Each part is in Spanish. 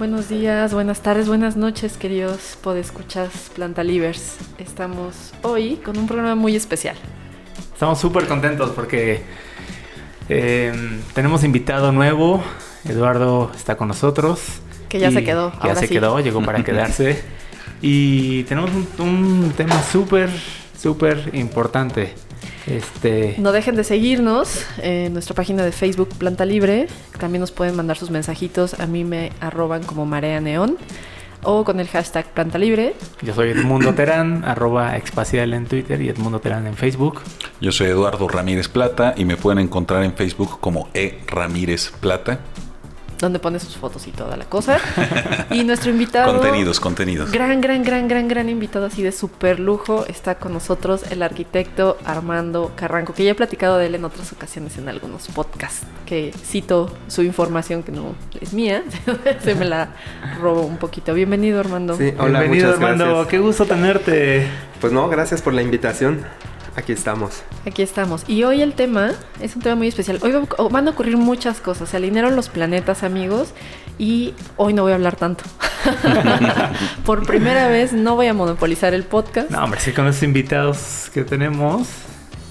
Buenos días, buenas tardes, buenas noches, queridos podescuchas Planta Livers. Estamos hoy con un programa muy especial. Estamos súper contentos porque eh, tenemos invitado nuevo. Eduardo está con nosotros. Que ya se quedó. Ya se quedó, llegó para quedarse. y tenemos un, un tema súper, súper importante. Este... No dejen de seguirnos en nuestra página de Facebook Planta Libre. También nos pueden mandar sus mensajitos. A mí me arroban como Marea Neón o con el hashtag Planta Libre. Yo soy Edmundo Terán, arroba Expacial en Twitter y Edmundo Terán en Facebook. Yo soy Eduardo Ramírez Plata y me pueden encontrar en Facebook como E Ramírez Plata donde pone sus fotos y toda la cosa. y nuestro invitado. Contenidos, contenidos. Gran, gran, gran, gran, gran invitado así de súper lujo. Está con nosotros el arquitecto Armando Carranco, que ya he platicado de él en otras ocasiones en algunos podcasts, que cito su información que no es mía, se me la robo un poquito. Bienvenido, Armando. Sí, hola, Bienvenido, Armando. Qué gusto tenerte. Pues no, gracias por la invitación. Aquí estamos. Aquí estamos. Y hoy el tema es un tema muy especial. Hoy van a ocurrir muchas cosas. Se alinearon los planetas, amigos. Y hoy no voy a hablar tanto. Por primera vez no voy a monopolizar el podcast. No, hombre, sí, con los invitados que tenemos.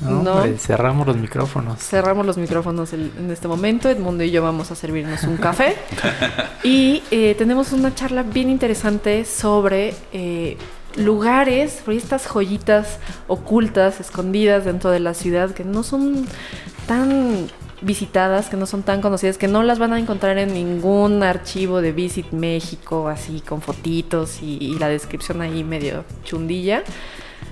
No, cerramos los micrófonos. Cerramos los micrófonos en este momento. Edmundo y yo vamos a servirnos un café. y eh, tenemos una charla bien interesante sobre eh, lugares, estas joyitas ocultas, escondidas dentro de la ciudad que no son tan visitadas, que no son tan conocidas, que no las van a encontrar en ningún archivo de Visit México, así con fotitos y, la descripción ahí medio chundilla,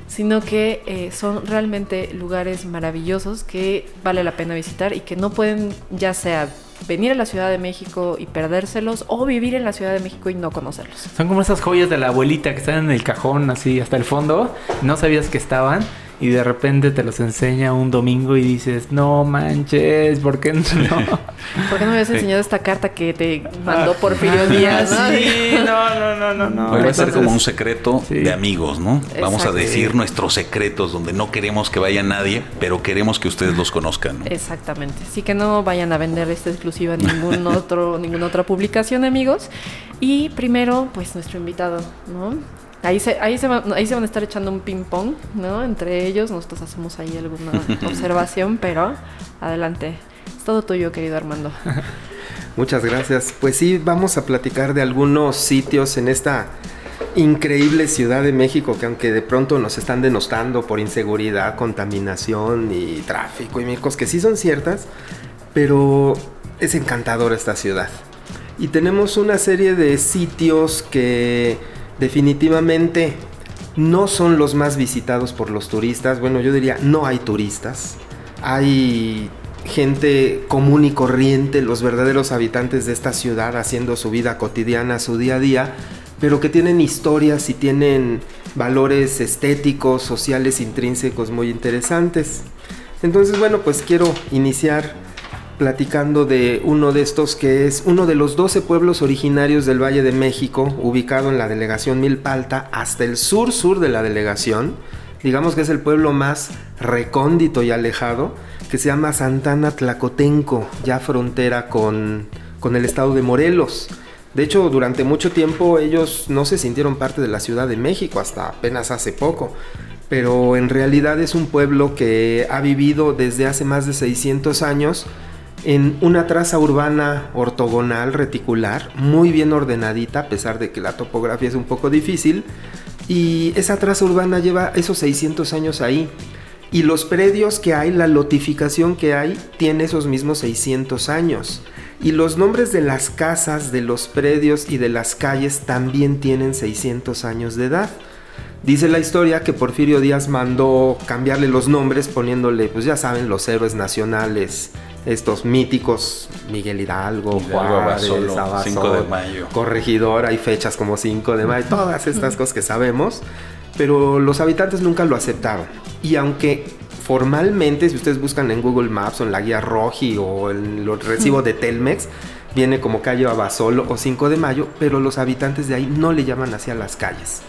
sino que eh, son realmente lugares maravillosos que vale la pena visitar y que no pueden ya sea venir a la Ciudad de México y perdérselos o vivir en la Ciudad de México y no conocerlos. Son como esas joyas de la abuelita que están en el cajón así hasta el fondo, no sabías que estaban y de repente te los enseña un domingo y dices, no manches, ¿por qué no? ¿Por qué no me habías enseñado esta carta que te mandó por Porfirio Díaz? Sí, no, no, no, no, no. Va a ser como un secreto de amigos, ¿no? Vamos a decir nuestros secretos donde no queremos que vaya nadie, pero queremos que ustedes los conozcan. Exactamente. Así que no vayan a vender esta exclusiva en ningún otro, ninguna otra publicación, amigos. Y primero, pues nuestro invitado, ¿no? Ahí se, ahí, se van, ahí se van a estar echando un ping-pong, ¿no? Entre ellos, nosotros hacemos ahí alguna observación, pero adelante. Es todo tuyo, querido Armando. Muchas gracias. Pues sí, vamos a platicar de algunos sitios en esta increíble Ciudad de México que aunque de pronto nos están denostando por inseguridad, contaminación y tráfico y mil cosas que sí son ciertas, pero es encantadora esta ciudad. Y tenemos una serie de sitios que definitivamente no son los más visitados por los turistas. Bueno, yo diría, no hay turistas. Hay gente común y corriente, los verdaderos habitantes de esta ciudad haciendo su vida cotidiana, su día a día, pero que tienen historias y tienen valores estéticos, sociales, intrínsecos muy interesantes. Entonces, bueno, pues quiero iniciar platicando de uno de estos que es uno de los 12 pueblos originarios del Valle de México, ubicado en la delegación Milpalta, hasta el sur-sur de la delegación. Digamos que es el pueblo más recóndito y alejado, que se llama Santana Tlacotenco, ya frontera con, con el estado de Morelos. De hecho, durante mucho tiempo ellos no se sintieron parte de la Ciudad de México, hasta apenas hace poco. Pero en realidad es un pueblo que ha vivido desde hace más de 600 años en una traza urbana ortogonal reticular, muy bien ordenadita, a pesar de que la topografía es un poco difícil. Y esa traza urbana lleva esos 600 años ahí. Y los predios que hay, la lotificación que hay, tiene esos mismos 600 años. Y los nombres de las casas, de los predios y de las calles también tienen 600 años de edad. Dice la historia que Porfirio Díaz mandó cambiarle los nombres poniéndole, pues ya saben, los héroes nacionales, estos míticos, Miguel Hidalgo, Juárez, 5 de mayo. Corregidor, hay fechas como 5 de mayo, todas estas cosas que sabemos, pero los habitantes nunca lo aceptaron. Y aunque formalmente, si ustedes buscan en Google Maps o en la guía Roji o en el recibo de Telmex, viene como calle Abasolo o 5 de mayo, pero los habitantes de ahí no le llaman hacia las calles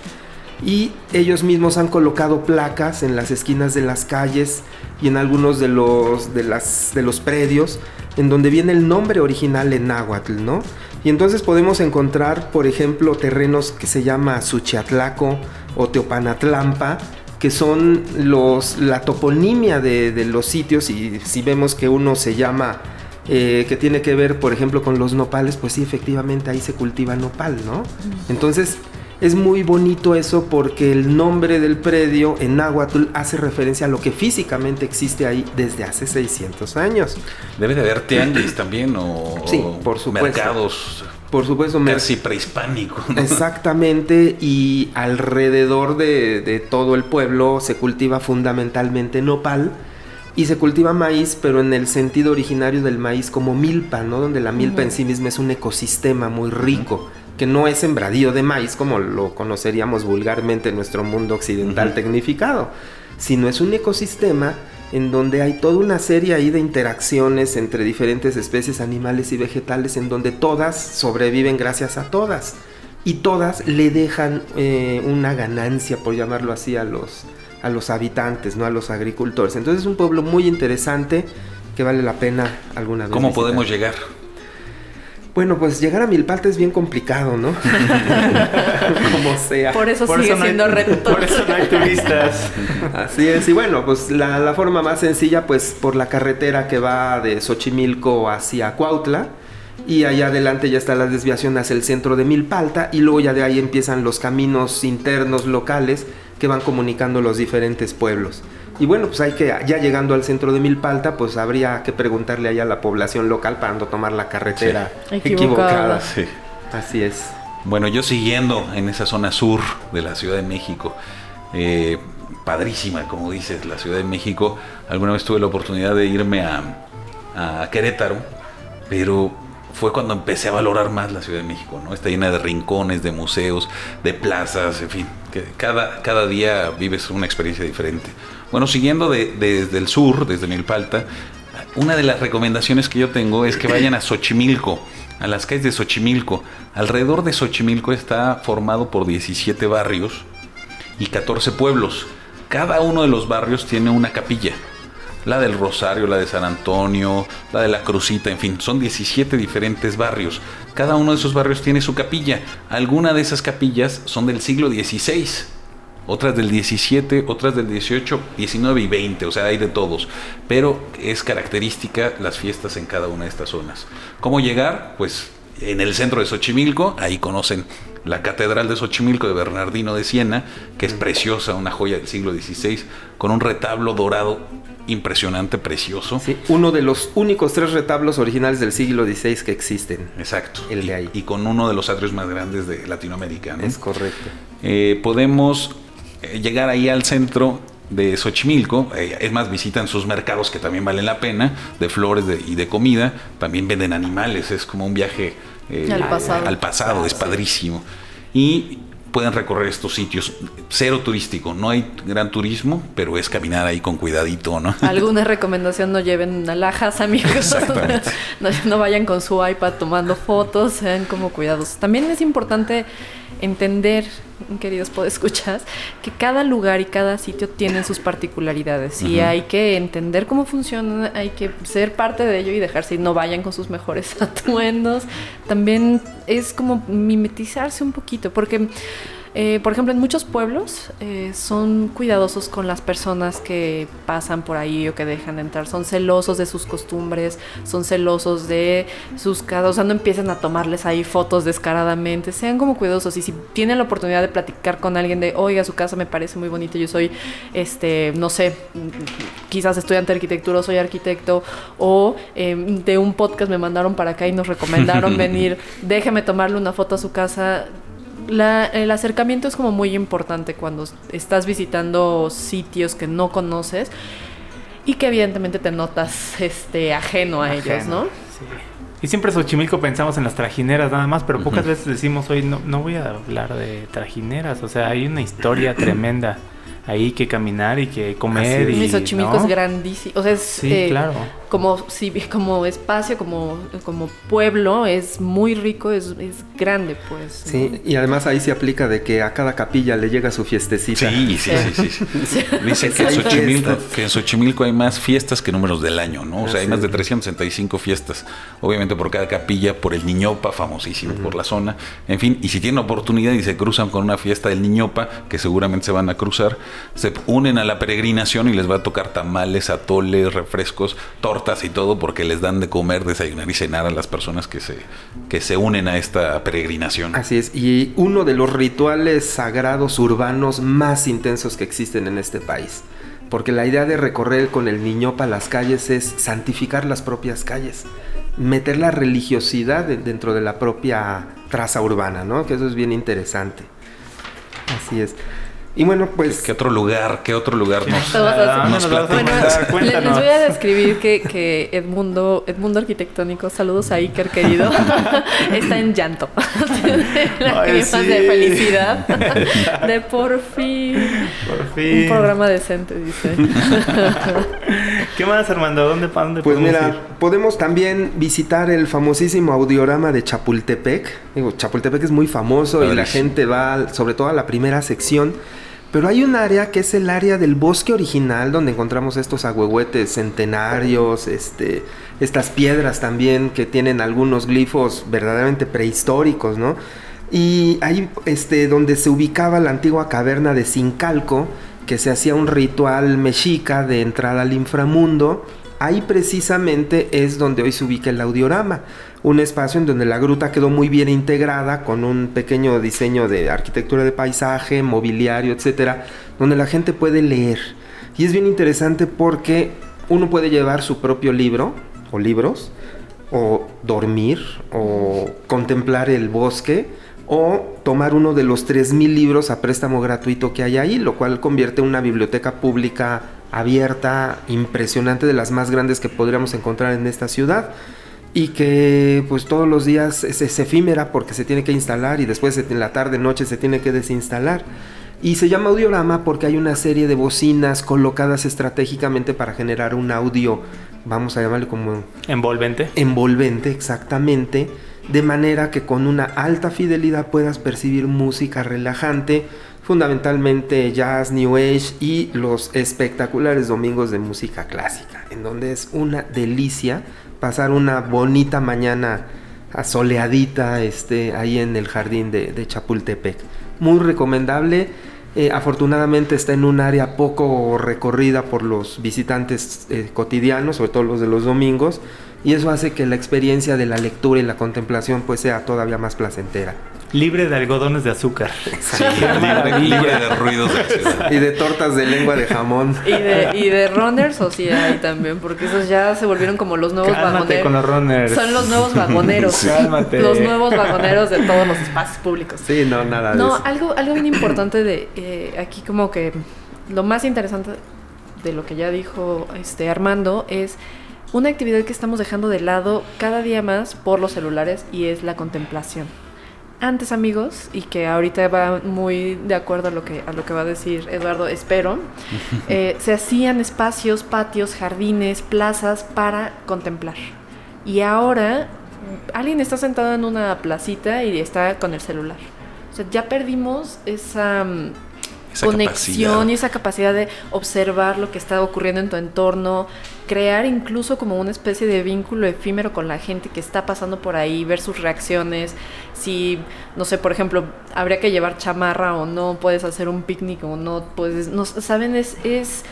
y ellos mismos han colocado placas en las esquinas de las calles y en algunos de los, de las, de los predios en donde viene el nombre original en náhuatl, ¿no? Y entonces podemos encontrar, por ejemplo, terrenos que se llama Suchiatlaco o Teopanatlampa, que son los, la toponimia de, los sitios y si vemos que uno se llama eh, que tiene que ver, por ejemplo, con los nopales, pues sí, efectivamente ahí se cultiva nopal, ¿no? Entonces, es muy bonito eso porque el nombre del predio en náhuatl hace referencia a lo que físicamente existe ahí desde hace 600 años. Debe de haber tianguis también o, sí, por supuesto. mercados. Por supuesto, casi prehispánico. Exactamente, y alrededor de, de todo el pueblo se cultiva fundamentalmente nopal y se cultiva maíz, pero en el sentido originario del maíz como milpa, ¿no? Donde la milpa en sí misma es un ecosistema muy rico que no es sembradío de maíz como lo conoceríamos vulgarmente en nuestro mundo occidental tecnificado, sino es un ecosistema en donde hay toda una serie ahí de interacciones entre diferentes especies animales y vegetales en donde todas sobreviven gracias a todas y todas le dejan eh, una ganancia, por llamarlo así, a los, a los habitantes, no a los agricultores. Entonces es un pueblo muy interesante que vale la pena alguna vez. ¿Cómo podemos llegar? Bueno, pues llegar a Milpalta es bien complicado, ¿no? Como sea. Por eso sigue siendo reto. Por eso no hay turistas. Así es. Y bueno, pues la, forma más sencilla, pues por la carretera que va de Xochimilco hacia Cuautla. Y allá adelante ya está la desviación hacia el centro de Milpalta. Y luego ya de ahí empiezan los caminos internos locales que van comunicando los diferentes pueblos. Y bueno, pues hay que, ya llegando al centro de Milpalta, pues habría que preguntarle allá a la población local para no tomar la carretera equivocada. Sí. Así es. Bueno, yo siguiendo en esa zona sur de la Ciudad de México, eh, padrísima, como dices, la Ciudad de México. Alguna vez tuve la oportunidad de irme a, a Querétaro, pero fue cuando empecé a valorar más la Ciudad de México, ¿no? Está llena de rincones, de museos, de plazas, en fin, que cada, cada día vives una experiencia diferente. Bueno, siguiendo desde el sur, desde Milpalta, una de las recomendaciones que yo tengo es que vayan a Xochimilco, a las calles de Xochimilco. Alrededor de Xochimilco está formado por 17 barrios y 14 pueblos. Cada uno de los barrios tiene una capilla. La del Rosario, la de San Antonio, la de la Crucita, en fin, son 17 diferentes barrios. Cada uno de esos barrios tiene su capilla. Algunas de esas capillas son del siglo XVI otras del 17, otras del 18, 19 y 20, o sea, hay de todos. Pero es característica las fiestas en cada una de estas zonas. ¿Cómo llegar? Pues en el centro de Xochimilco, ahí conocen la Catedral de Xochimilco de Bernardino de Siena, que es preciosa, una joya del siglo XVI, con un retablo dorado impresionante, precioso. Sí, uno de los únicos tres retablos originales del siglo XVI que existen. Exacto. El de ahí. Y, con uno de los atrios más grandes de Latinoamérica. Es correcto. Eh, podemos llegar ahí al centro de Xochimilco, eh, es más, visitan sus mercados que también valen la pena, de flores y de comida, también venden animales, es como un viaje eh, al pasado, es padrísimo. Y pueden recorrer estos sitios. Cero turístico, no hay gran turismo, pero es caminar ahí con cuidadito, ¿no? Alguna recomendación, no lleven alhajas, amigos. no, no vayan con su iPad tomando fotos, sean como cuidados. También es importante entender, queridos podescuchas, que cada lugar y cada sitio tienen sus particularidades y hay que entender cómo funciona, hay que ser parte de ello y dejarse y no vayan con sus mejores atuendos. También es como mimetizarse un poquito, porque eh, por ejemplo, en muchos pueblos eh, son cuidadosos con las personas que pasan por ahí o que dejan de entrar. Son celosos de sus costumbres, son celosos de sus casas. O sea, no empiezan a tomarles ahí fotos descaradamente. Sean como cuidadosos. Y si tienen la oportunidad de platicar con alguien de, oiga, su casa me parece muy bonita, yo soy, este, no sé, quizás estudiante de arquitectura o soy arquitecto, o em, de un podcast me mandaron para acá y nos recomendaron venir, déjeme tomarle una foto a su casa la- el acercamiento es como muy importante cuando estás visitando sitios que no conoces y que evidentemente te notas este ajeno a ellos, ¿no? Sí. Y siempre Xochimilco pensamos en las trajineras nada más, pero pocas veces decimos hoy no, no voy a hablar de trajineras. O sea, hay una historia tremenda ahí que caminar y que comer. Y, Mi Xochimilco ¿no? es grandísimo. O sea, es Sí, eh, claro. Como, sí, como espacio, como, como pueblo, es muy rico, es, es grande, pues. ¿no? Sí, y además ahí se aplica de que a cada capilla le llega su fiestecita. Sí, sí, sí, sí. sí. Dicen que en, Xochimilco, fiestas. que en Xochimilco hay más fiestas que números del año, ¿no? O sea, hay más de es. 365 fiestas. Obviamente por cada capilla, por el Niñopa, famosísimo por la zona. En fin, y si tienen oportunidad y se cruzan con una fiesta del Niñopa, que seguramente se van a cruzar, se unen a la peregrinación y les va a tocar tamales, atoles, refrescos, tortas y todo, porque les dan de comer, desayunar y cenar a las personas que se, que se unen a esta peregrinación. Así es, y uno de los rituales sagrados urbanos más intensos que existen en este país. Porque la idea de recorrer con el niñopa las calles es santificar las propias calles, meter la religiosidad de- dentro de la propia traza urbana, ¿no? Que eso es bien interesante. Así es. Y bueno, pues ¿Qué otro lugar, qué otro lugar nos, nos nos Bueno, les voy a describir que, que Edmundo, Edmundo Arquitectónico, saludos a Iker querido, está en llanto. Tiene lágrimas sí. de felicidad. De por fin. Por fin. Un programa decente, dice. ¿Qué más, Armando? ¿Dónde, pa- dónde Pues podemos mira, ir? podemos también visitar el famosísimo audiorama de Chapultepec. Digo, Chapultepec es muy famoso y la gente va sobre todo a la primera sección. Pero hay un área que es el área del bosque original donde encontramos estos agüehuetes centenarios, este, estas piedras también que tienen algunos glifos verdaderamente prehistóricos, ¿no? Y ahí este, donde se ubicaba la antigua caverna de Sincalco, que se hacía un ritual mexica de entrada al inframundo, ahí precisamente es donde hoy se ubica el audiorama, un espacio en donde la gruta quedó muy bien integrada con un pequeño diseño de arquitectura de paisaje, mobiliario, etcétera, donde la gente puede leer. Y es bien interesante porque uno puede llevar su propio libro o libros, o dormir, o contemplar el bosque, o tomar uno de los 3.000 libros a préstamo gratuito que hay ahí, lo cual convierte una biblioteca pública abierta, impresionante, de las más grandes que podríamos encontrar en esta ciudad. Y que pues todos los días es, es efímera porque se tiene que instalar y después en la tarde, noche se tiene que desinstalar. Y se llama audiorama porque hay una serie de bocinas colocadas estratégicamente para generar un audio, vamos a llamarle como Envolvente. envolvente exactamente, de manera que con una alta fidelidad puedas percibir música relajante, fundamentalmente jazz, new age y los espectaculares domingos de música clásica, en donde es una delicia pasar una bonita mañana asoleadita este, ahí en el jardín de, Chapultepec. Muy recomendable. Eh, afortunadamente está en un área poco recorrida por los visitantes eh, cotidianos, sobre todo los de los domingos, y eso hace que la experiencia de la lectura y la contemplación pues sea todavía más placentera. Libre de algodones de azúcar. Sí, libre, libre de ruidos de. Y de tortas de lengua de jamón. Y de, y de runners, o sí hay también, porque esos ya se volvieron como los nuevos Cálmate vagoneros. con los runners. Son los nuevos vagoneros. Sí. Cálmate. Los nuevos vagoneros de todos los espacios públicos. Sí, no, nada de No, eso. algo, algo bien importante de eh, aquí como que lo más interesante de lo que ya dijo este Armando es una actividad que estamos dejando de lado cada día más por los celulares y es la contemplación. Antes amigos, y que ahorita va muy de acuerdo a lo que, a lo que va a decir Eduardo, espero, eh, se hacían espacios, patios, jardines, plazas para contemplar. Y ahora alguien está sentado en una placita y está con el celular. O sea, ya perdimos esa, mm, Esa conexión capacidad. y esa capacidad de observar lo que está ocurriendo en tu entorno, crear incluso como una especie de vínculo efímero con la gente que está pasando por ahí, ver sus reacciones, si, no sé, por ejemplo, habría que llevar chamarra o no, puedes hacer un picnic o no, puedes, no, saben, es, es,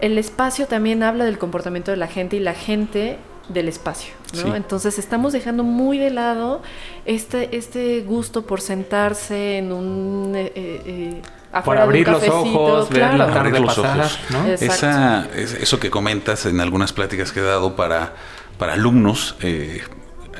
el espacio también habla del comportamiento de la gente y la gente del espacio, ¿no? Sí. Entonces estamos dejando muy de lado este, este gusto por sentarse en un... eh, eh, eh, Por abrir los ojos, ver la tarde Abrir los pasar, ojos. Esa, es- eso que comentas en algunas pláticas que he dado para, para alumnos, eh,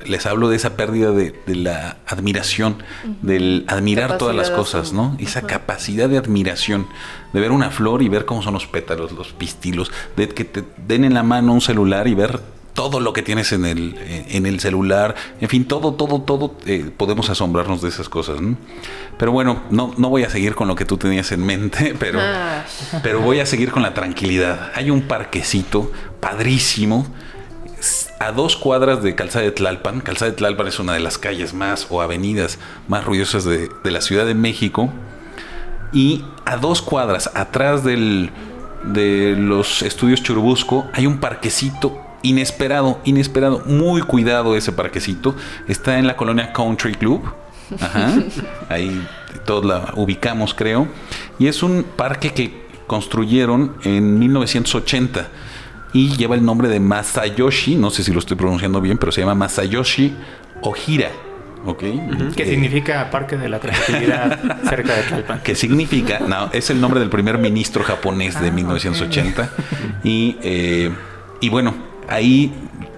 les hablo de esa pérdida de, de la admiración, del admirar todas las cosas, ¿no? Esa capacidad de admiración, de ver una flor y ver cómo son los pétalos, los pistilos, de que te den en la mano un celular y ver todo lo que tienes en el, en el celular, en fin, todo, todo, todo, eh, podemos asombrarnos de esas cosas, ¿no? Pero bueno, no, no voy a seguir con lo que tú tenías en mente, pero... Ah, Pero voy a seguir con la tranquilidad. Hay un parquecito padrísimo a dos cuadras de Calzada de Tlalpan. Calzada de Tlalpan es una de las calles más o avenidas más ruidosas de, de la Ciudad de México. Y a dos cuadras atrás del, de los estudios Churubusco hay un parquecito inesperado, inesperado, muy cuidado ese parquecito. Está en la colonia Country Club. Ajá. Ahí todos la ubicamos, creo. Y es un parque que construyeron en 1980 y lleva el nombre de Masayoshi, no sé si lo estoy pronunciando bien, pero se llama Masayoshi Ojira. ¿Ok? ¿Qué Eh, significa Parque de la Tranquilidad cerca de Tlalpan? que significa, no, es el nombre del primer ministro japonés de Ah, 1980. Y, eh, y bueno, ahí,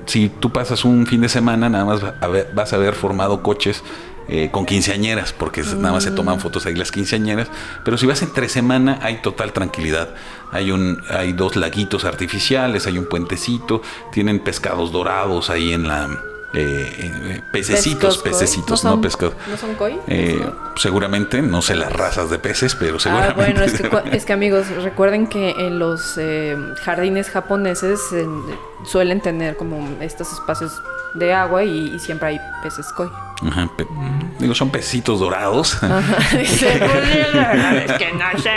si tú pasas un fin de semana, nada más va a ver- vas a ver formado coches eh, con quinceañeras, porque nada más se toman fotos ahí las quinceañeras. Pero si vas entre semana, hay total tranquilidad. Hay, un, hay dos laguitos artificiales, hay un puentecito, tienen pescados dorados ahí en la... eh, eh, pececitos, pescos pececitos, ¿No no, pescado. ¿No son koi? Eh, seguramente, no sé las razas de peces, pero Ah, seguramente. bueno, es que, cua- es que amigos, recuerden que en los eh, jardines japoneses suelen tener como estos espacios de agua y, y siempre hay peces koi. Ajá, pe- digo, son pececitos dorados. Ajá, dice, "Pues, la verdad es que no sé.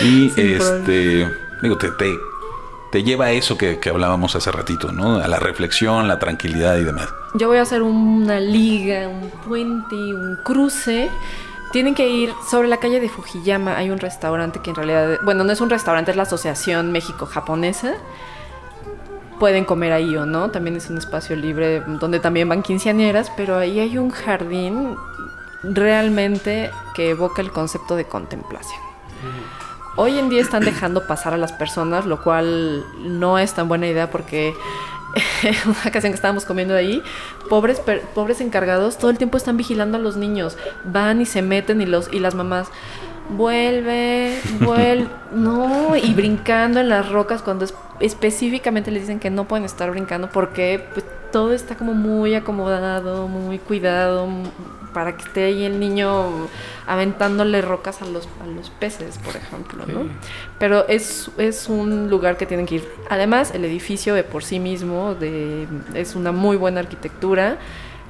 Y Sin este, digo, te, te, te lleva a eso que, que hablábamos hace ratito, ¿no? A la reflexión, la tranquilidad y demás. Yo voy a hacer una liga, un puente, un cruce. Tienen que ir sobre la calle de Fujiyama. Hay un restaurante que en realidad, bueno, no es un restaurante, es la Asociación México-Japonesa. Pueden comer ahí o no. También es un espacio libre donde también van quinceañeras, pero ahí hay un jardín realmente que evoca el concepto de contemplación. Hoy en día están dejando pasar a las personas, lo cual no es tan buena idea porque una ocasión que estábamos comiendo ahí, pobres, pobres encargados todo el tiempo están vigilando a los niños. Van y se meten y, los, y las mamás, vuelve, vuelve, no, y brincando en las rocas cuando es- específicamente les dicen que no pueden estar brincando porque pues, todo está como muy acomodado, muy cuidado, para que esté ahí el niño aventándole rocas a los, a los peces, por ejemplo, ¿no? Pero es, es un lugar que tienen que ir. Además, el edificio de por sí mismo de, es una muy buena arquitectura.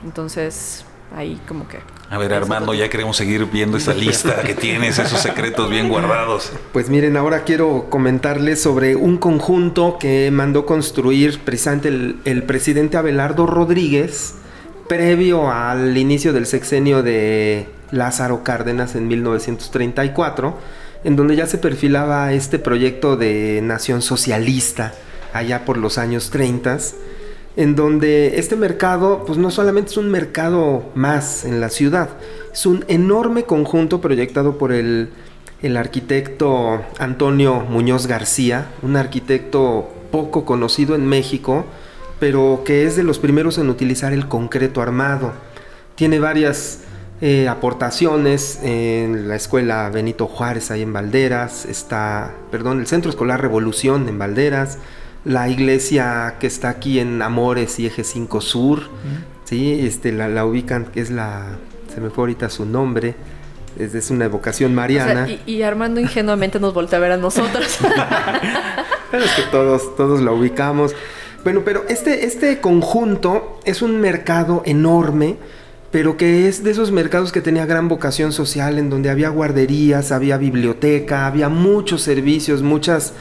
Entonces, ahí como que... A ver, Armando, ya queremos seguir viendo esa lista que tienes, esos secretos bien guardados. Pues miren, ahora quiero comentarles sobre un conjunto que mandó construir precisamente el, el presidente Abelardo Rodríguez previo al inicio del sexenio de Lázaro Cárdenas en 1934, en donde ya se perfilaba este proyecto de nación socialista allá por los años 30 en donde este mercado, pues no solamente es un mercado más en la ciudad, es un enorme conjunto proyectado por el, el arquitecto Antonio Muñoz García, un arquitecto poco conocido en México, pero que es de los primeros en utilizar el concreto armado. Tiene varias eh, aportaciones en la escuela Benito Juárez ahí en Valderas, está, perdón, el Centro Escolar Revolución en Valderas, la iglesia que está aquí en Amores y Eje 5 Sur, sí, este, la, la ubican, que es la, se me fue ahorita su nombre, es, es una evocación O mariana. sea, y, y Armando ingenuamente nos voltea a ver a nosotros. Pero es que todos, todos la ubicamos. Bueno, pero este, este conjunto es un mercado enorme, pero que es de esos mercados que tenía gran vocación social, en donde había guarderías, había biblioteca, había muchos servicios, muchas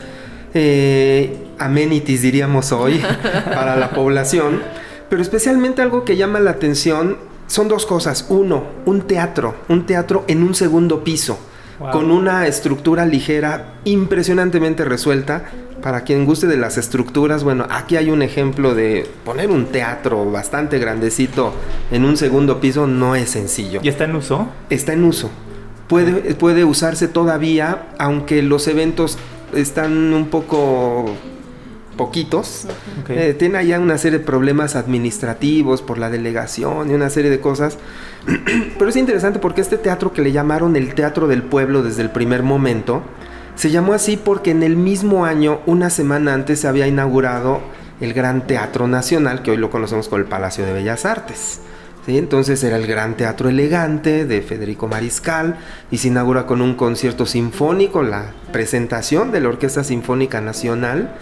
eh, amenities, diríamos hoy, para la población. Pero especialmente algo que llama la atención son dos cosas. Uno, un teatro, un teatro en un segundo piso Wow. con una estructura ligera impresionantemente resuelta. Para quien guste de las estructuras, bueno, aquí hay un ejemplo de poner un teatro bastante grandecito en un segundo piso no es sencillo. ¿Ya está en uso? Está en uso. Puede, puede usarse todavía, aunque los eventos están un poco poquitos. Ok. Eh, tiene allá una serie de problemas administrativos por la delegación y una serie de cosas. Pero es interesante porque este teatro que le llamaron el Teatro del Pueblo desde el primer momento, se llamó así porque en el mismo año, una semana antes, se había inaugurado el Gran Teatro Nacional, que hoy lo conocemos como el Palacio de Bellas Artes. ¿Sí? Entonces era el Gran Teatro Elegante de Federico Mariscal y se inaugura con un concierto sinfónico, la presentación de la Orquesta Sinfónica Nacional.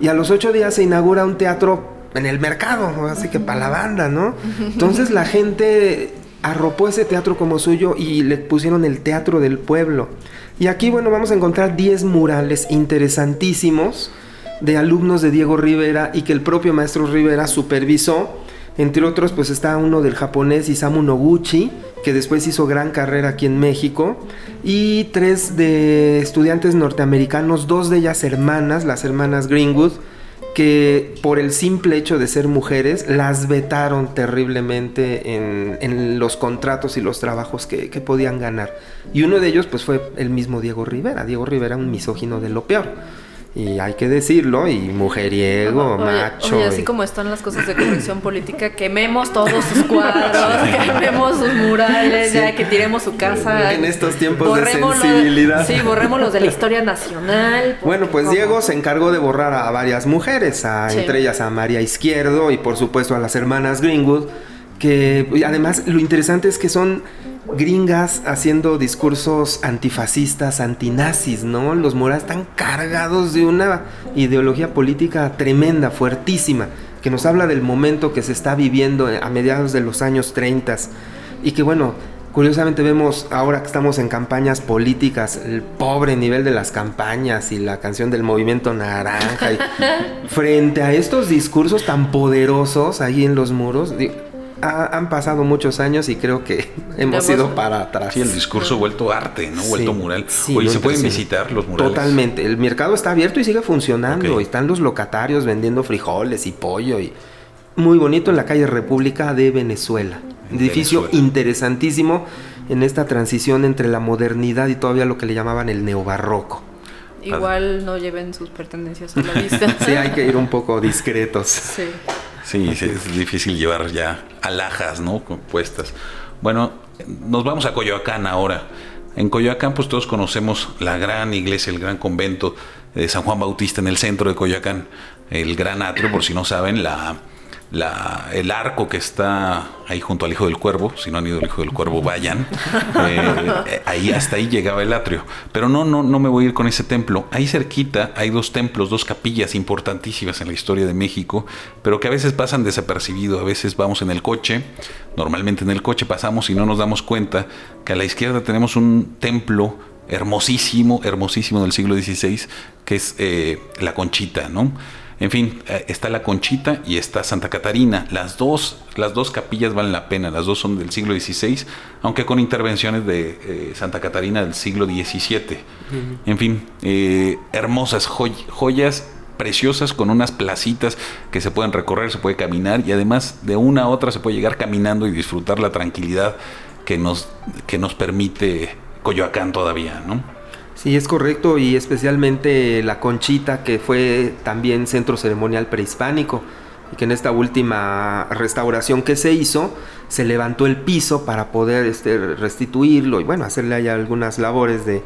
Y a los ocho días se inaugura un teatro en el mercado, así que para la banda, ¿no? Entonces la gente arropó ese teatro como suyo y le pusieron el Teatro del Pueblo. Y aquí, bueno, vamos a encontrar 10 murales interesantísimos de alumnos de Diego Rivera y que el propio maestro Rivera supervisó. Entre otros, pues está uno del japonés Isamu Noguchi, que después hizo gran carrera aquí en México, y tres de estudiantes norteamericanos, dos de ellas hermanas, las hermanas Greenwood, que por el simple hecho de ser mujeres las vetaron terriblemente en, los contratos y los trabajos que, que podían ganar. Y uno de ellos pues fue el mismo Diego Rivera. Diego Rivera un misógino de lo peor. Y hay que decirlo, y mujeriego, Oye, macho. oye, así y- como están las cosas de corrección política, quememos todos sus cuadros, quememos sus murales, Sí. ya que tiremos su casa. En estos tiempos de sensibilidad. Sí, borremos los de la historia nacional. Bueno, pues ¿cómo? Diego se encargó de borrar a varias mujeres, a- Sí. entre ellas a María Izquierdo y por supuesto a las hermanas Greenwood, que además lo interesante es que son gringas haciendo discursos antifascistas, antinazis, ¿no? Los murales están cargados de una ideología política tremenda, fuertísima, que nos habla del momento que se está viviendo a mediados de los años 30 y que bueno, Curiosamente vemos ahora que estamos en campañas políticas el pobre nivel de las campañas y la canción del movimiento naranja. y frente a estos discursos tan poderosos ahí en los muros, ha- han pasado muchos años y creo que hemos ido para atrás. Sí, el discurso vuelto arte, ¿no? Sí, Vuelto mural. sí, Oye, ¿se pueden sí. visitar los murales? Totalmente. El mercado está abierto y sigue funcionando. Ok. Y están los locatarios vendiendo frijoles y pollo. y Muy bonito en la calle República de Venezuela. En Edificio Venezuela. interesantísimo en esta transición entre la modernidad y todavía lo que le llamaban el neobarroco. Igual no lleven sus pertenencias a la vista. Sí, hay que ir un poco discretos. Sí. Sí, sí, es difícil llevar ya alhajas, ¿no? Puestas. Bueno, nos vamos a Coyoacán ahora. En Coyoacán, pues todos conocemos la gran iglesia, el gran convento de San Juan Bautista en el centro de Coyoacán. El gran atrio, por si no saben, la, la- el arco que está ahí junto al Hijo del Cuervo. Si no han ido al Hijo del Cuervo, vayan. Eh, eh, ahí hasta ahí llegaba el atrio. Pero no, no, no me voy a ir con ese templo. Ahí cerquita hay dos templos, dos capillas importantísimas en la historia de México, pero que a veces pasan desapercibidos. A veces vamos en el coche, normalmente en el coche pasamos y no nos damos cuenta que a la izquierda tenemos un templo hermosísimo, hermosísimo del siglo XVI, que es eh, la Conchita, ¿no? En fin, eh, está la Conchita y está Santa Catarina. Las dos, las dos capillas valen la pena. Las dos son del siglo XVI, aunque con intervenciones de eh, Santa Catarina del siglo XVII. En fin, eh, hermosas joy- joyas preciosas con unas placitas que se pueden recorrer, se puede caminar y además de una a otra se puede llegar caminando y disfrutar la tranquilidad que nos, que nos permite Coyoacán todavía, ¿no? Sí, es correcto, y especialmente la Conchita, que fue también centro ceremonial prehispánico, y que en esta última restauración que se hizo, se levantó el piso para poder este, restituirlo y bueno, hacerle ahí algunas labores de,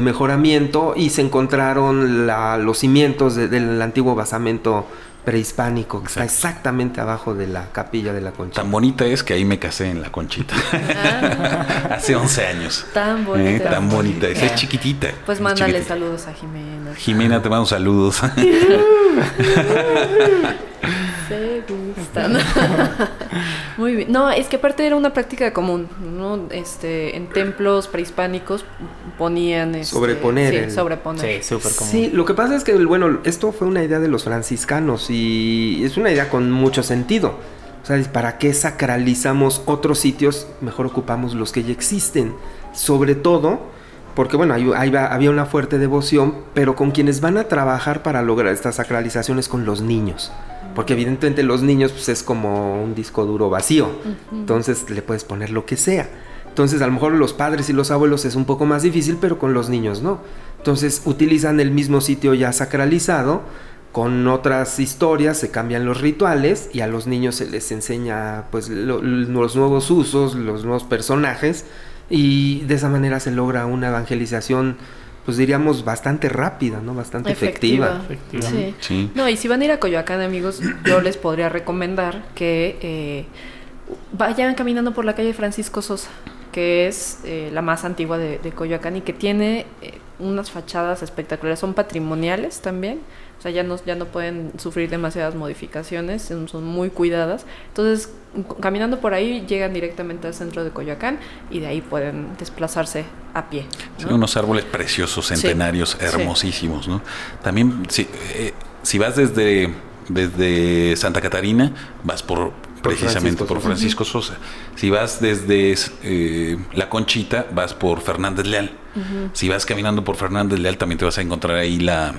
mejoramiento, y se encontraron la- los cimientos de- del antiguo basamento prehispánico, que está exactamente abajo de la capilla de la Conchita. Tan bonita es que ahí me casé en la Conchita. Hace 11 años. Tan bonita. Eh, tan bonita es. Es bonita. chiquitita. Pues es mándale chiquitita. saludos a Jimena. Jimena, te mando saludos. Muy bien. No, es que aparte era una práctica común, ¿no? Este, en templos prehispánicos ponían este, Sobreponer Sí, el- sobreponer. Sí, súper común. Sí, lo que pasa es que, bueno, esto fue una idea de los franciscanos y es una idea con mucho sentido. O sea, ¿para qué sacralizamos otros sitios? Mejor ocupamos los que ya existen. Sobre todo, porque bueno, ahí, ahí va- había una fuerte devoción, pero con quienes van a trabajar para lograr esta sacralización es con los niños. Porque evidentemente los niños pues, es como un disco duro vacío. Entonces le puedes poner lo que sea. Entonces a lo mejor los padres y los abuelos es un poco más difícil, pero con los niños no. Entonces utilizan el mismo sitio ya sacralizado con otras historias se cambian los rituales y a los niños se les enseña pues lo- los nuevos usos, los nuevos personajes y de esa manera se logra una evangelización pues diríamos bastante rápida, ¿no? Bastante efectiva. Efectiva. Sí. Sí. No, y si van a ir a Coyoacán, amigos, yo les podría recomendar que eh, vayan caminando por la calle Francisco Sosa, que es eh, la más antigua de, de Coyoacán y que tiene eh, unas fachadas espectaculares. Son patrimoniales también. O sea, ya no, ya no pueden sufrir demasiadas modificaciones, son, son muy cuidadas. Entonces, caminando por ahí, llegan directamente al centro de Coyoacán y de ahí pueden desplazarse a pie. Sí, ¿no? unos árboles preciosos, Sí. centenarios, Sí. hermosísimos, ¿no? También, si, eh, si vas desde, desde Santa Catarina, vas por precisamente Francisco por. Francisco Sosa. Si vas desde eh, La Conchita, vas por Fernández Leal. Si vas caminando por Fernández Leal, también te vas a encontrar ahí la,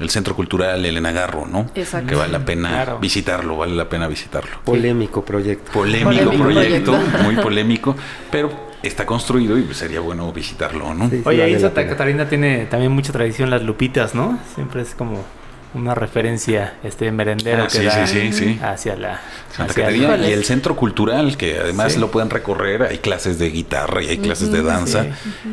el Centro Cultural Elena Garro, ¿no? Exacto. Que vale la pena Claro. visitarlo, vale la pena visitarlo. Polémico proyecto. Polémico, Polémico proyecto, proyecto. muy polémico, pero está construido y sería bueno visitarlo, ¿no? Sí, sí, Oye, ahí vale Santa. Catarina tiene también mucha tradición las lupitas, ¿no? Siempre es como una referencia este merendero Ah, que sí, da sí, sí, sí. hacia la Santa hacia Catarina Híjoles. y el centro cultural que además Sí. lo pueden recorrer, hay clases de guitarra y hay clases de danza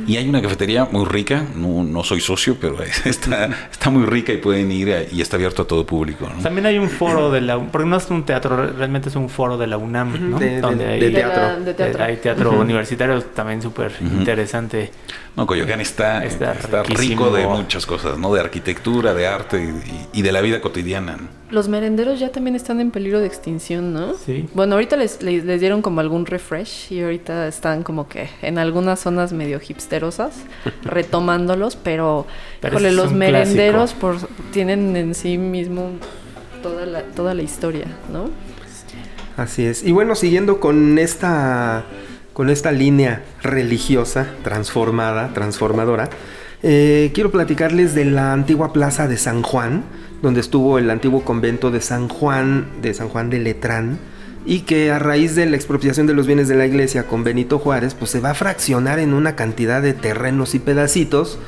y hay una cafetería muy rica, no, no soy socio, pero está, está muy rica y pueden ir a- y está abierto a todo público. ¿no? También hay un foro de la porque no es un teatro, realmente es un foro de la UNAM, ¿no? de- de- Donde de hay, De teatro. de teatro. hay teatro universitario también súper interesante. No, Coyoacán está, Está rico de muchas cosas, ¿no? De arquitectura, de arte y, y de la vida cotidiana. ¿no? Los merenderos ya también están en peligro de extinción, ¿no? Sí. Bueno, ahorita les, les, les dieron como algún refresh y ahorita están como que en algunas zonas medio hipsterosas retomándolos, pero, Pero híjole, los merenderos por, tienen en sí mismo toda la, toda la historia, ¿no? Así es. Y bueno, siguiendo con esta, con esta línea religiosa, transformada, transformadora, eh, quiero platicarles de la antigua plaza de San Juan, donde estuvo el antiguo convento de San Juan, de San Juan de Letrán, y que a raíz de la expropiación de los bienes de la iglesia con Benito Juárez, pues se va a fraccionar en una cantidad de terrenos y pedacitos.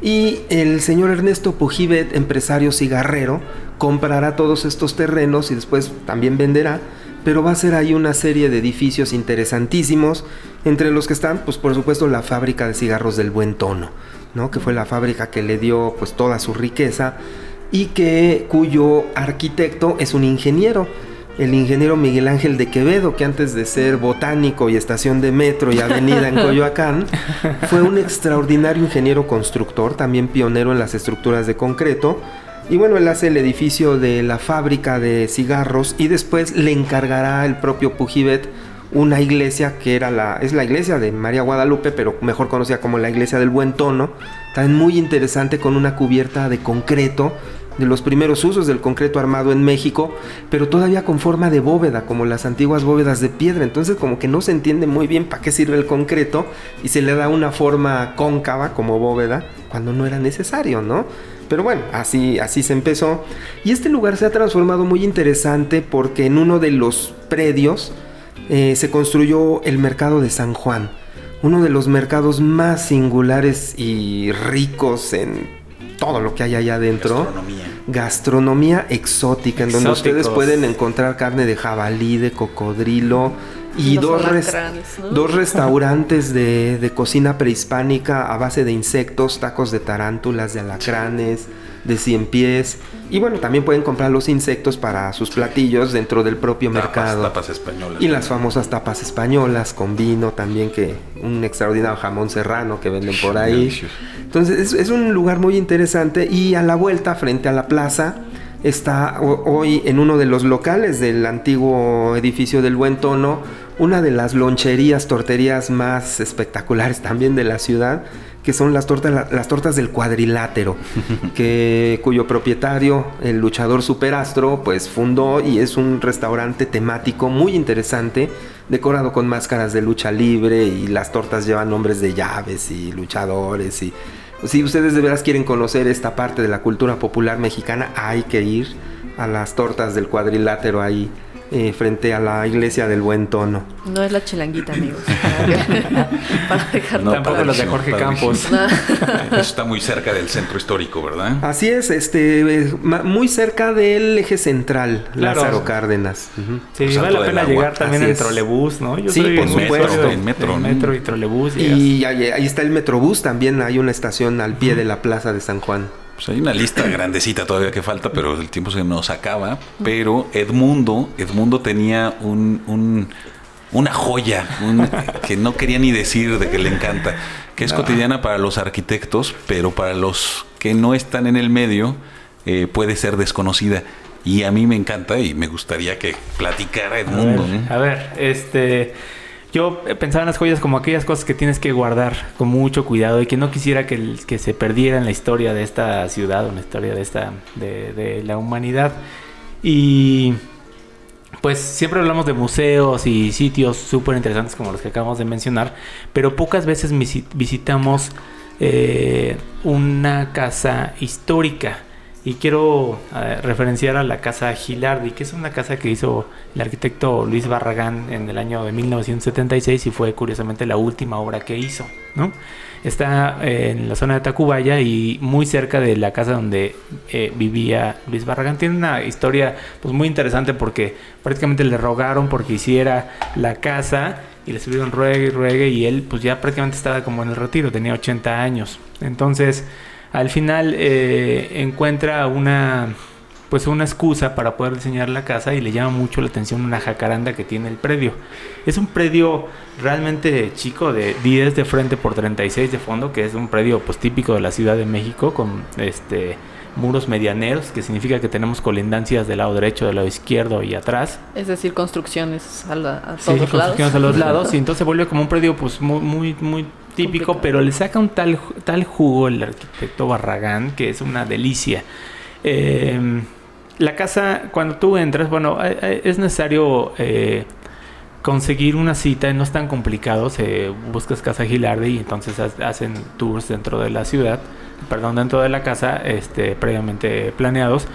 Y el señor Ernesto Pujibet, empresario cigarrero, comprará todos estos terrenos y después también venderá. Pero va a ser ahí una serie de edificios interesantísimos, entre los que están, pues por supuesto, la fábrica de cigarros del Buen Tono, ¿no? Que fue la fábrica que le dio pues toda su riqueza y que cuyo arquitecto es un ingeniero el ingeniero Miguel Ángel de Quevedo, que antes de ser botánico y estación de metro y avenida en Coyoacán, fue un extraordinario ingeniero constructor, también pionero en las estructuras de concreto. Y bueno, él hace el edificio de la fábrica de cigarros y después le encargará el propio Pujibet una iglesia que era la es la iglesia de María Guadalupe, pero mejor conocida como la iglesia del Buen Tono, también muy interesante con una cubierta de concreto de los primeros usos del concreto armado en México, pero todavía con forma de bóveda, como las antiguas bóvedas de piedra. Entonces como que no se entiende muy bien para qué sirve el concreto y se le da una forma cóncava como bóveda cuando no era necesario, ¿no? Pero bueno, así, así se empezó. Y este lugar se ha transformado muy interesante porque en uno de los predios eh, se construyó el mercado de San Juan, uno de los mercados más singulares y ricos en todo lo que hay allá adentro. Gastronomía. Gastronomía exótica, en donde Exóticos. ustedes pueden encontrar carne de jabalí, de cocodrilo y Los dos, res- ¿no? dos restaurantes de, de cocina prehispánica a base de insectos, tacos de tarántulas, de alacranes, de cien pies. Y bueno, también pueden comprar los insectos para sus platillos dentro del propio Tapas, mercado. tapas españolas. Y las famosas tapas españolas con vino también, que un extraordinario jamón serrano que venden por ahí. Entonces es, es un lugar muy interesante y a la vuelta, frente a la plaza, está ho- hoy en uno de los locales del antiguo edificio del Buen Tono, una de las loncherías, torterías más espectaculares también de la ciudad, que son las tortas, la- las tortas del cuadrilátero, que, cuyo propietario, el luchador superastro, pues fundó y es un restaurante temático muy interesante, decorado con máscaras de lucha libre y las tortas llevan nombres de llaves y luchadores y si ustedes de veras quieren conocer esta parte de la cultura popular mexicana, hay que ir a las tortas del cuadrilátero ahí eh, frente a la iglesia del Buen Tono. No es la chilanguita, amigos. Para, para dejar No, Tampoco los de Jorge. Campos. Eso está muy cerca del centro histórico, ¿verdad? Así es, este, eh, muy cerca del eje central, Claro. Lázaro Cárdenas. Sí, Por vale la pena llegar también Así en es. trolebús, ¿no? Yo Sí, soy por supuesto. En metro, metro y trolebús. llegas. Y ahí, ahí está el Metrobús, también hay una estación al pie de la Plaza de San Juan. Pues hay una lista grandecita todavía que falta, pero el tiempo se nos acaba. Pero Edmundo, Edmundo tenía un, un- una joya un- que no quería ni decir de que le encanta, que es cotidiana para los arquitectos, pero para los que no están en el medio eh, puede ser desconocida. Y a mí me encanta y me gustaría que platicara A Edmundo. a ver, este. Yo eh, pensaba en las joyas como aquellas cosas que tienes que guardar con mucho cuidado y que no quisiera que, que se perdiera en la historia de esta ciudad o en la historia de esta de, la humanidad. Y pues siempre hablamos de museos y sitios súper interesantes como los que acabamos de mencionar, pero pocas veces visi- visitamos eh, una casa histórica. Y quiero eh, referenciar a la casa Gilardi, que es una casa que hizo el arquitecto Luis Barragán en el año de 1976 y fue curiosamente la última obra que hizo, ¿no? Está eh, en la zona de Tacubaya y muy cerca de la casa donde eh, vivía Luis Barragán. Tiene una historia pues muy interesante porque prácticamente le rogaron porque hiciera la casa y le subieron ruegue y ruegue y él pues ya prácticamente estaba como en el retiro, tenía 80 años. Entonces al final eh, encuentra una pues una excusa para poder diseñar la casa y le llama mucho la atención una jacaranda que tiene el predio. Es un predio realmente chico de 10 de frente por 36 de fondo, que es un predio pues típico de la Ciudad de México con este muros medianeros, que significa que tenemos colindancias del lado derecho, del lado izquierdo y atrás. Es decir, construcciones a, la- a todos Sí, lados. construcciones a los lados y entonces se vuelve como un predio pues muy muy muy típico, Complicado. pero le saca un tal tal jugo el arquitecto Barragán que es una delicia. Eh, la casa cuando tú entras, bueno, eh, eh, es necesario eh, conseguir una cita, no es tan complicado, se buscas casa Gilardi y entonces ha- hacen tours dentro de la ciudad, perdón, dentro de la casa, este previamente planeados.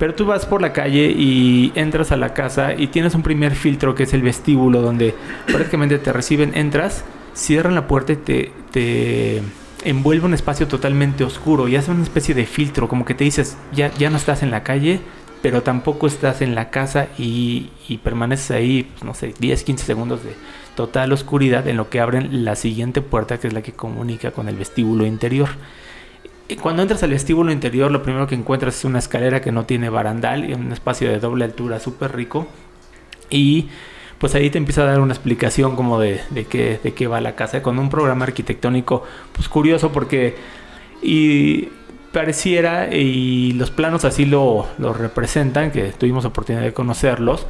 Pero tú vas por la calle y entras a la casa y tienes un primer filtro que es el vestíbulo donde prácticamente te reciben, entras, cierran la puerta y te, te envuelve un espacio totalmente oscuro y hace una especie de filtro, como que te dices, ya, ya no estás en la calle, pero tampoco estás en la casa y, y permaneces ahí, pues, no sé, 10, 15 segundos de total oscuridad en lo que abren la siguiente puerta que es la que comunica con el vestíbulo interior. Y Cuando entras al vestíbulo interior, lo primero que encuentras es una escalera que no tiene barandal y un espacio de doble altura súper rico. Y pues ahí te empieza a dar una explicación como de, de, qué, de qué va la casa, con un programa arquitectónico pues curioso porque y pareciera, y los planos así lo, lo representan, que tuvimos oportunidad de conocerlos,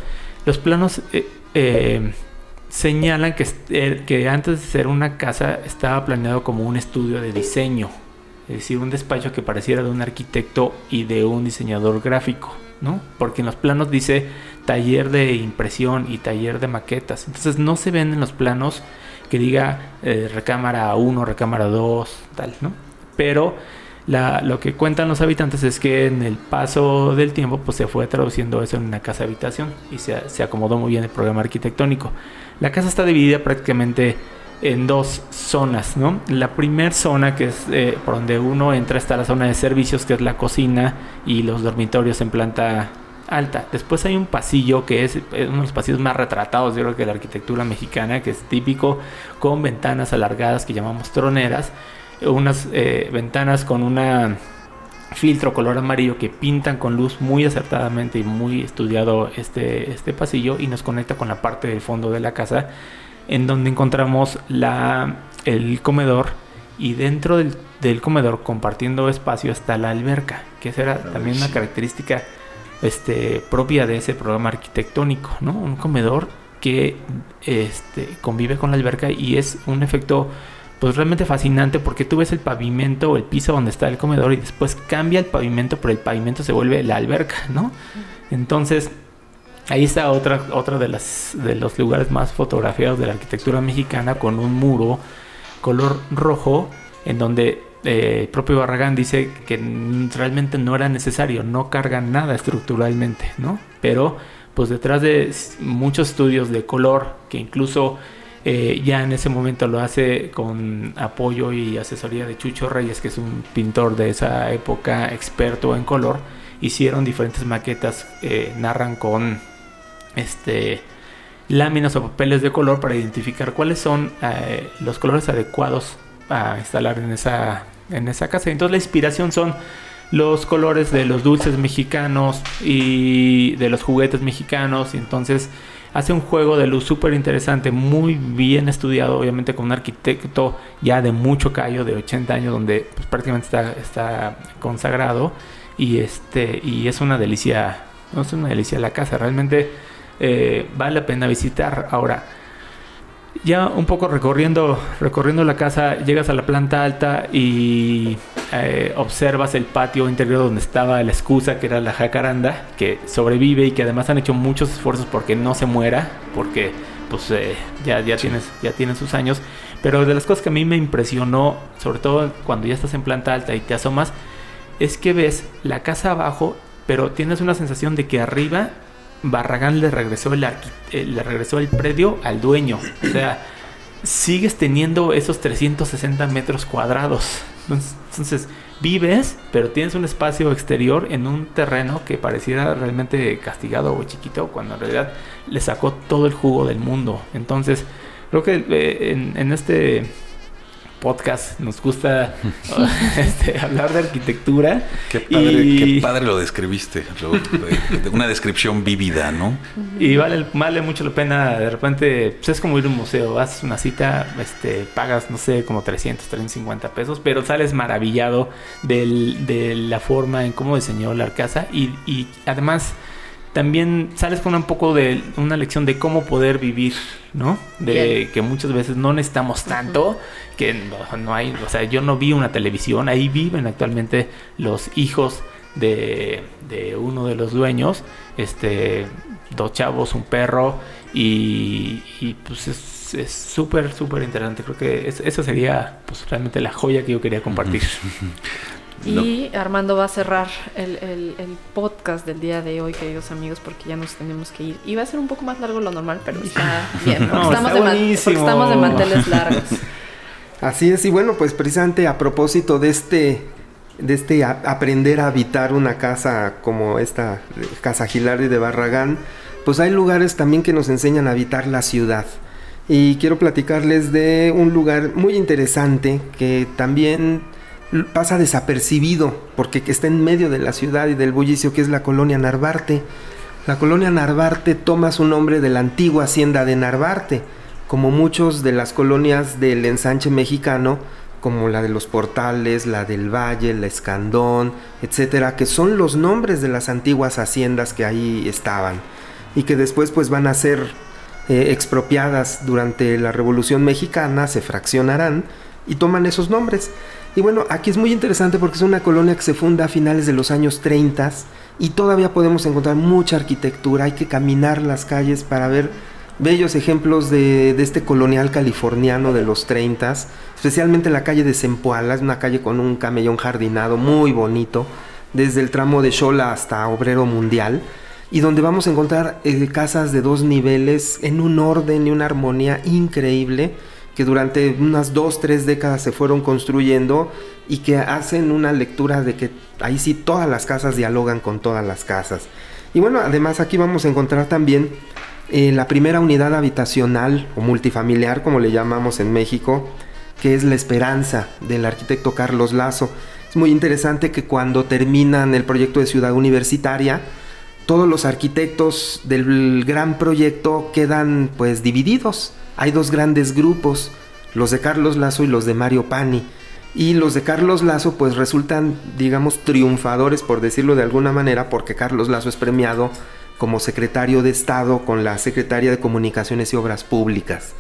los planos eh, eh, señalan que, eh, que antes de ser una casa estaba planeado como un estudio de diseño, es decir, un despacho que pareciera de un arquitecto y de un diseñador gráfico, ¿no? Porque en los planos dice taller de impresión y taller de maquetas, entonces no se ven en los planos que diga eh, recámara 1, recámara 2, tal, ¿no? Pero lo que cuentan los habitantes es que en el paso del tiempo pues se fue traduciendo eso en una casa habitación y se, se acomodó muy bien el programa arquitectónico. La casa está dividida prácticamente en dos zonas, ¿no? La primera zona que es eh, por donde uno entra está la zona de servicios que es la cocina y los dormitorios en planta alta. Después hay un pasillo que es uno de los pasillos más retratados, yo creo que de la arquitectura mexicana, que es típico con ventanas alargadas que llamamos troneras unas eh, ventanas con una filtro color amarillo que pintan con luz muy acertadamente y muy estudiado este, este pasillo y nos conecta con la parte del fondo de la casa en donde encontramos la, el comedor y dentro del, del comedor compartiendo espacio está la alberca que esa era también una característica este, propia de ese programa arquitectónico, ¿no? Un comedor que este, convive con la alberca y es un efecto pues realmente fascinante porque tú ves el pavimento o el piso donde está el comedor y después cambia el pavimento, pero el pavimento se vuelve la alberca, ¿no? Entonces, ahí está otra, otra de, las, de los lugares más fotografiados de la arquitectura mexicana con un muro color rojo en donde eh, propio Barragán dice que realmente no era necesario, no carga nada estructuralmente, ¿no? Pero pues detrás de muchos estudios de color que incluso eh, ya en ese momento lo hace con apoyo y asesoría de Chucho Reyes, que es un pintor de esa época experto en color. Hicieron diferentes maquetas, eh, narran con este láminas o papeles de color para identificar cuáles son eh, los colores adecuados a instalar en esa, en esa casa. Entonces la inspiración son los colores de los dulces mexicanos y de los juguetes mexicanos. Y entonces hace un juego de luz súper interesante, muy bien estudiado, obviamente con un arquitecto ya de mucho callo, de 80 años, donde pues, prácticamente está, está consagrado. Y, este, y es una delicia, no es una delicia la casa, realmente eh, vale la pena visitar. Ahora, ya un poco recorriendo, recorriendo la casa, llegas a la planta alta y eh, observas el patio interior donde estaba la excusa, que era la jacaranda, que sobrevive y que además han hecho muchos esfuerzos porque no se muera, porque pues eh, ya, ya, tienes, ya tienes sus años. Pero de las cosas que a mí me impresionó, sobre todo cuando ya estás en planta alta y te asomas, es que ves la casa abajo, pero tienes una sensación de que arriba Barragán le regresó el, eh, le regresó el predio al dueño. O sea, sigues teniendo esos 360 metros cuadrados. Entonces, vives, pero tienes un espacio exterior en un terreno que pareciera realmente castigado o chiquito, cuando en realidad le sacó todo el jugo del mundo. Entonces, creo que eh, en este podcast, nos gusta este, hablar de arquitectura. Qué padre, padre lo describiste, una descripción vívida, ¿no? Y vale, vale mucho la pena, de repente, pues es como ir a un museo, vas a una cita, este, pagas, no sé, como 300, 350 pesos, pero sales maravillado de la forma en cómo diseñó la casa y, y además también sales con un poco de una lección de cómo poder vivir, ¿no? De que muchas veces no necesitamos tanto, que no, hay, o sea, yo no vi una televisión, ahí viven actualmente los hijos de, de uno de los dueños, este, dos chavos, un perro, y, y pues es súper, súper interesante. Creo que esa sería pues realmente la joya que yo quería compartir. Y Armando va a cerrar el, el, podcast del día de hoy, queridos amigos, porque ya nos tenemos que ir. Y va a ser un poco más largo de lo normal, pero está bien. estamos, de estamos de manteles largos. Así es, y bueno, pues precisamente a propósito de este, de este aprender a habitar una casa como esta Casa Gilardi de Barragán, pues hay lugares también que nos enseñan a habitar la ciudad. Y quiero platicarles de un lugar muy interesante que también pasa desapercibido porque está en medio de la ciudad y del bullicio que es la colonia Narvarte. La colonia Narvarte toma su nombre de la antigua hacienda de Narvarte, como muchos de las colonias del ensanche mexicano, como la de los Portales, la del Valle, la Escandón, etcétera, que son los nombres de las antiguas haciendas que ahí estaban y que después pues van a ser eh, expropiadas durante la Revolución Mexicana, se fraccionarán y toman esos nombres. Y bueno, aquí es muy interesante porque es una colonia que se funda a finales de los años 30 y todavía podemos encontrar mucha arquitectura. Hay que caminar las calles para ver bellos ejemplos de, este colonial californiano de los 30, especialmente la calle de Zempoala, es una calle con un camellón jardinado muy bonito, desde el tramo de Xola hasta Obrero Mundial, y donde vamos a encontrar eh, casas de dos niveles en un orden y una armonía increíble que durante unas dos, tres décadas se fueron construyendo y que hacen una lectura de que ahí sí todas las casas dialogan con todas las casas. Y bueno, además aquí vamos a encontrar también eh, la primera unidad habitacional o multifamiliar, como le llamamos en México, que es La Esperanza del arquitecto Carlos Lazo. Es muy interesante que cuando terminan el proyecto de ciudad universitaria, todos los arquitectos del gran proyecto quedan pues divididos hay dos grandes grupos, los de Carlos Lazo y los de Mario Pani. Y los de Carlos Lazo pues resultan, digamos, triunfadores, por decirlo de alguna manera, porque Carlos Lazo es premiado como secretario de Estado con la Secretaría de Comunicaciones y Obras Públicas.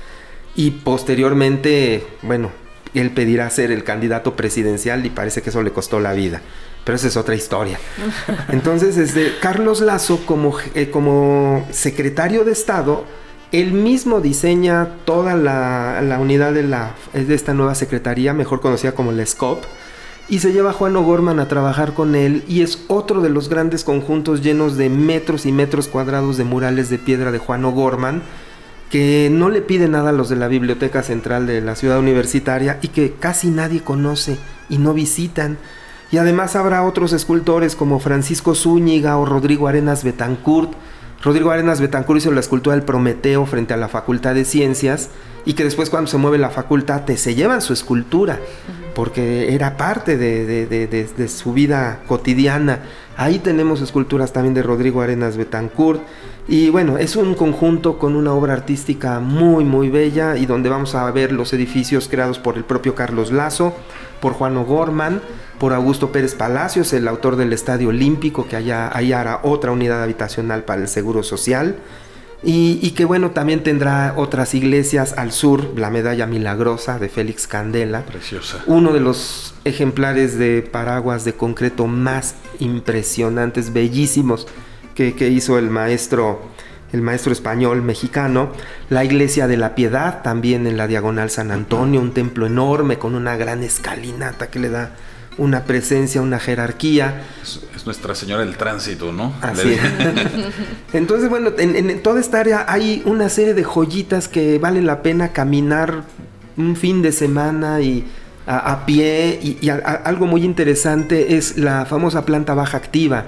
Y posteriormente, bueno, él pedirá ser el candidato presidencial y parece que eso le costó la vida. Pero esa es otra historia. Entonces, desde Carlos Lazo como, eh, como secretario de Estado él mismo diseña toda la, unidad de, la, de esta nueva secretaría, mejor conocida como la SCOP, y se lleva a Juan O'Gorman a trabajar con él y es otro de los grandes conjuntos llenos de metros y metros cuadrados de murales de piedra de Juan O'Gorman que no le pide nada a los de la Biblioteca Central de la Ciudad Universitaria y que casi nadie conoce y no visitan. Y además habrá otros escultores como Francisco Zúñiga o Rodrigo Arenas Betancourt. Rodrigo Arenas Betancourt hizo la escultura del Prometeo frente a la Facultad de Ciencias y que después cuando se mueve la facultad te se llevan su escultura porque era parte de, su vida cotidiana. Ahí tenemos esculturas también de Rodrigo Arenas Betancourt. Y bueno, es un conjunto con una obra artística muy, muy bella y donde vamos a ver los edificios creados por el propio Carlos Lazo, por Juan O'Gorman, por Augusto Pérez Palacios, el autor del Estadio Olímpico, que allá, allá hará otra unidad habitacional para el Seguro Social. Y, que bueno, también tendrá otras iglesias al sur, la medalla milagrosa de Félix Candela. Preciosa. Uno de los ejemplares de paraguas de concreto más impresionantes, bellísimos, que, hizo el maestro, el maestro español mexicano. La iglesia de la Piedad, también en la diagonal San Antonio, un templo enorme con una gran escalinata que le da una presencia, una jerarquía. Es, Nuestra Señora del Tránsito, ¿no? Así es. Entonces, bueno, en, toda esta área hay una serie de joyitas que vale la pena caminar un fin de semana y a, pie. Y, algo muy interesante es la famosa planta baja activa,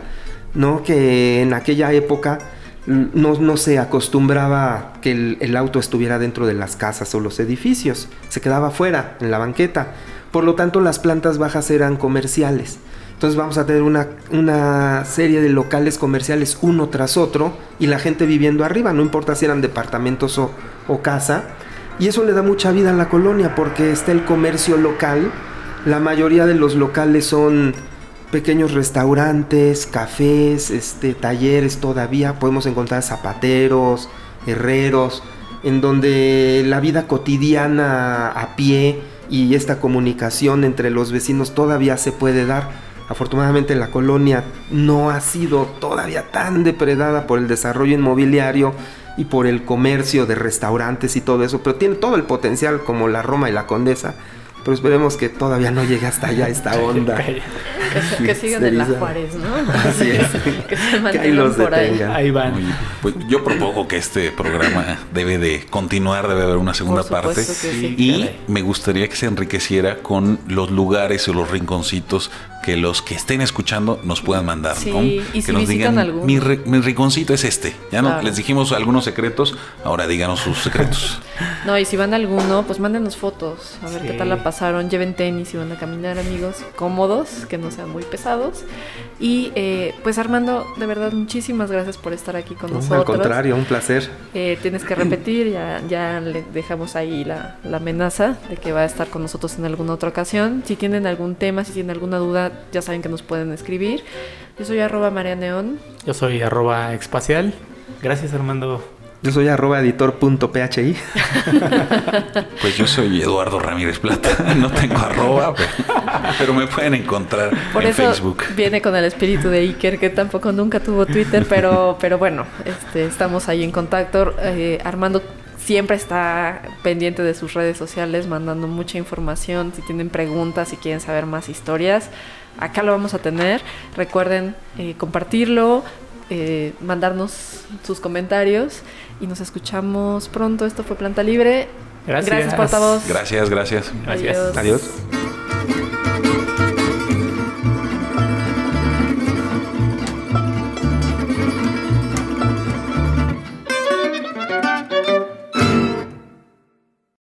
¿no? Que en aquella época no, se acostumbraba que el, el auto estuviera dentro de las casas o los edificios, se quedaba fuera, en la banqueta. Por lo tanto, las plantas bajas eran comerciales. Entonces vamos a tener una, serie de locales comerciales uno tras otro y la gente viviendo arriba, no importa si eran departamentos o, o casa. Y eso le da mucha vida a la colonia porque está el comercio local. La mayoría de los locales son pequeños restaurantes, cafés, este, talleres todavía. Podemos encontrar zapateros, herreros, en donde la vida cotidiana a pie y esta comunicación entre los vecinos todavía se puede dar. Afortunadamente la colonia no ha sido todavía tan depredada por el desarrollo inmobiliario y por el comercio de restaurantes y todo eso, pero tiene todo el potencial como la Roma y la Condesa pero esperemos que todavía no llegue hasta allá esta onda. que, sigan en la Juárez, ¿no? Así es. que se mantengan por ahí. Ahí van. pues yo propongo que este programa debe de continuar, debe haber una segunda parte. y me gustaría que se enriqueciera con los lugares o los rinconcitos que los que estén escuchando nos puedan mandar. Sí, y que nos digan, mi, mi, rinconcito es este. Ya no les dijimos algunos secretos, ahora díganos sus secretos. no, y si van a alguno, pues mándenos fotos, a ver qué tal la pasaron. Lleven tenis y van a caminar, amigos, cómodos, que no sean muy pesados. Y eh, pues Armando, de verdad, muchísimas gracias por estar aquí con nosotros. Al contrario, un placer. Eh, tienes que repetir, ya, ya le dejamos ahí la, la amenaza de que va a estar con nosotros en alguna otra ocasión. Si tienen algún tema, si tienen alguna duda, ya saben que nos pueden escribir. Yo soy arroba María Neón. Yo soy arroba Expacial. Gracias Armando. Yo soy arroba editor.phi. pues yo soy Eduardo Ramírez Plata. No tengo arroba, pero, me pueden encontrar Por en eso Facebook. Viene con el espíritu de Iker, que tampoco nunca tuvo Twitter, pero, pero bueno, este, estamos ahí en contacto. Eh, Armando siempre está pendiente de sus redes sociales, mandando mucha información. Si tienen preguntas, si quieren saber más historias, acá lo vamos a tener. Recuerden eh, compartirlo, eh, mandarnos sus comentarios y nos escuchamos pronto. Esto fue Planta Libre. Gracias. Gracias, portavoz. Gracias, gracias. Gracias. Adiós.